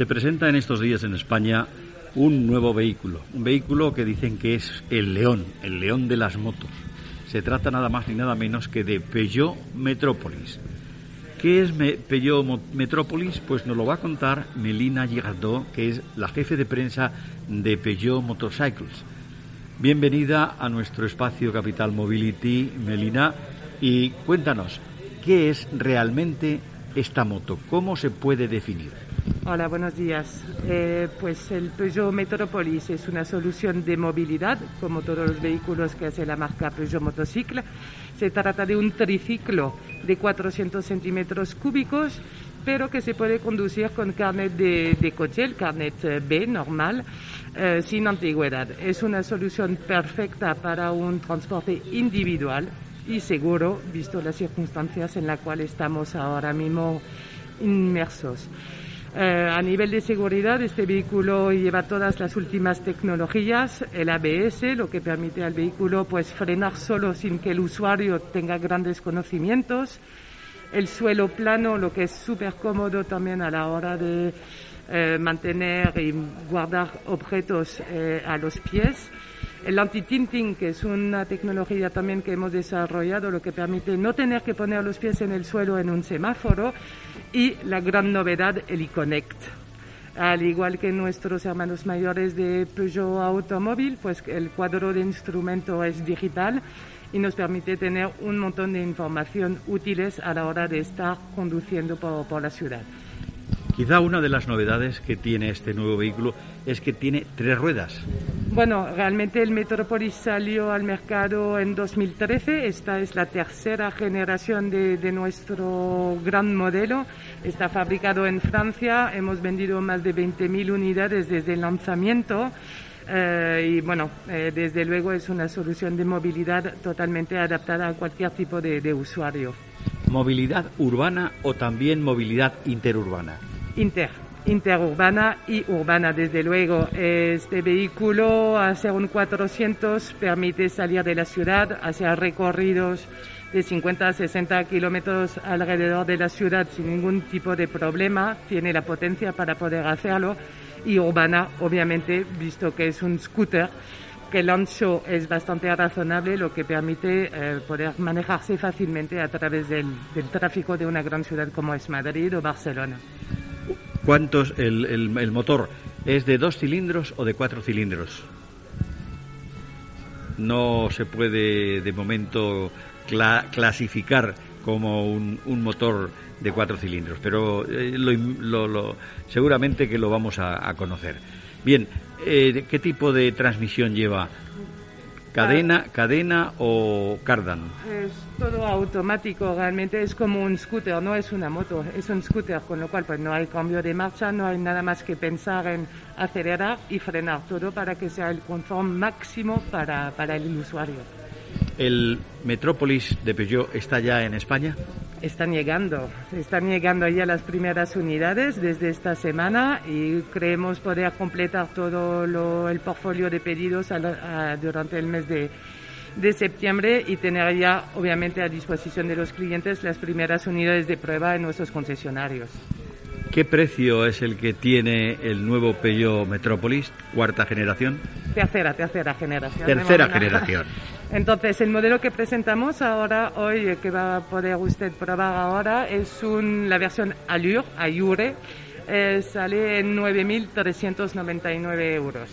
Se presenta en estos días en España un nuevo vehículo, un vehículo que dicen que es el león, el león de las motos. Se trata nada más ni nada menos que de Peugeot Metropolis. ¿Qué es Peugeot Metropolis? Pues nos lo va a contar Melina Girardot, que es la jefe de prensa de Peugeot Motorcycles. Bienvenida a nuestro espacio Capital Mobility, Melina, y cuéntanos, ¿qué es realmente esta moto? ¿Cómo se puede definir? Hola, buenos días. Eh, pues el Peugeot Metropolis es una solución de movilidad, como todos los vehículos que hace la marca Peugeot Motocycle. Se trata de un triciclo de 400 centímetros cúbicos, pero que se puede conducir con carnet de, coche, el carnet eh, B normal, eh, sin antigüedad. Es una solución perfecta para un transporte individual y seguro, visto las circunstancias en las cuales estamos ahora mismo inmersos. Eh, a nivel de seguridad, este vehículo lleva todas las últimas tecnologías, el ABS, lo que permite al vehículo pues frenar solo sin que el usuario tenga grandes conocimientos, el suelo plano, lo que es súper cómodo también a la hora de eh, mantener y guardar objetos eh, a los pies. El anti-tinting, que es una tecnología también que hemos desarrollado, lo que permite no tener que poner los pies en el suelo en un semáforo. Y la gran novedad, el e-Connect. Al igual que nuestros hermanos mayores de Peugeot Automóvil, pues el cuadro de instrumento es digital y nos permite tener un montón de información útiles a la hora de estar conduciendo por la ciudad. Quizá una de las novedades que tiene este nuevo vehículo es que tiene tres ruedas. Bueno, realmente el Metropolis salió al mercado en 2013. Esta es la tercera generación de, nuestro gran modelo. Está fabricado en Francia. Hemos vendido más de 20.000 unidades desde el lanzamiento. Eh, y bueno, eh, desde luego es una solución de movilidad totalmente adaptada a cualquier tipo de usuario. ¿Movilidad urbana o también movilidad interurbana? inter, interurbana y urbana, desde luego. Este vehículo, hacer un 400, permite salir de la ciudad, hacer recorridos de 50 a 60 kilómetros alrededor de la ciudad sin ningún tipo de problema, tiene la potencia para poder hacerlo. Y urbana, obviamente, visto que es un scooter, que el ancho es bastante razonable, lo que permite eh, poder manejarse fácilmente a través del tráfico de una gran ciudad como es Madrid o Barcelona. ¿Cuántos el, el, motor es de dos cilindros o de cuatro cilindros? No se puede de momento clasificar como un, un, motor de cuatro cilindros, pero eh, lo, lo, seguramente que lo vamos a, conocer. Bien, eh, ¿qué tipo de transmisión lleva? ¿Cadena, cadena o cardan? Es todo automático, realmente es como un scooter, no es una moto, es un scooter, con lo cual pues no hay cambio de marcha, no hay nada más que pensar en acelerar y frenar todo para que sea el confort máximo para, para el usuario. ¿El Metrópolis de Peugeot está ya en España? Están llegando, están llegando ya las primeras unidades desde esta semana y creemos poder completar todo el portfolio de pedidos durante el mes de, de septiembre y tener ya obviamente a disposición de los clientes las primeras unidades de prueba en nuestros concesionarios. ¿Qué precio es el que tiene el nuevo Peugeot Metropolis, cuarta generación? Tercera, tercera generación. Tercera generación. Entonces, el modelo que presentamos ahora, hoy, que va a poder usted probar ahora, es un, la versión Allure, Ayure, eh, sale en 9.399 euros.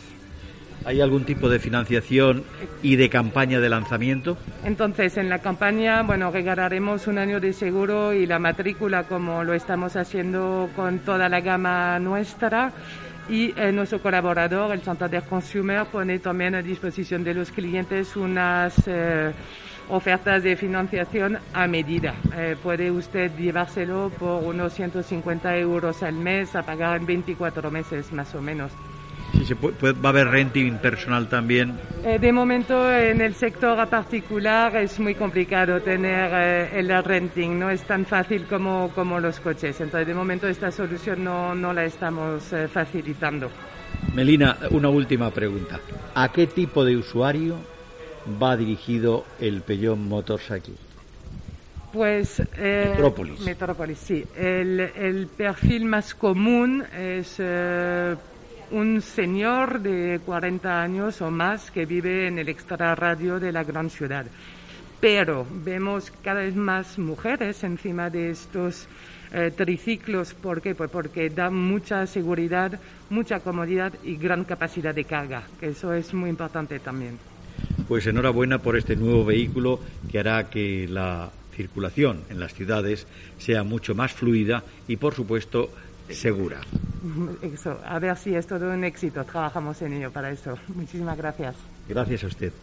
¿Hay algún tipo de financiación y de campaña de lanzamiento? Entonces, en la campaña, bueno, regalaremos un año de seguro y la matrícula como lo estamos haciendo con toda la gama nuestra. Y eh, nuestro colaborador, el Santander Consumer, pone también a disposición de los clientes unas eh, ofertas de financiación a medida. Eh, puede usted llevárselo por unos 150 euros al mes a pagar en 24 meses más o menos. Sí, se puede, va a haber renting personal también. Eh, de momento en el sector particular es muy complicado tener eh, el renting, no es tan fácil como, como los coches. Entonces de momento esta solución no, no la estamos eh, facilitando. Melina, una última pregunta. ¿A qué tipo de usuario va dirigido el Peugeot Motorcycle? Pues. Eh, Metrópolis. Metrópolis, sí. El, perfil más común es eh, un señor de 40 años o más que vive en el extrarradio de la gran ciudad. Pero vemos cada vez más mujeres encima de estos eh, triciclos. ¿Por qué? Pues porque da mucha seguridad, mucha comodidad y gran capacidad de carga, que eso es muy importante también. Pues enhorabuena por este nuevo vehículo que hará que la circulación en las ciudades sea mucho más fluida y, por supuesto, segura. Eso, a ver si es todo un éxito. Trabajamos en ello para eso. Muchísimas gracias. Gracias a usted.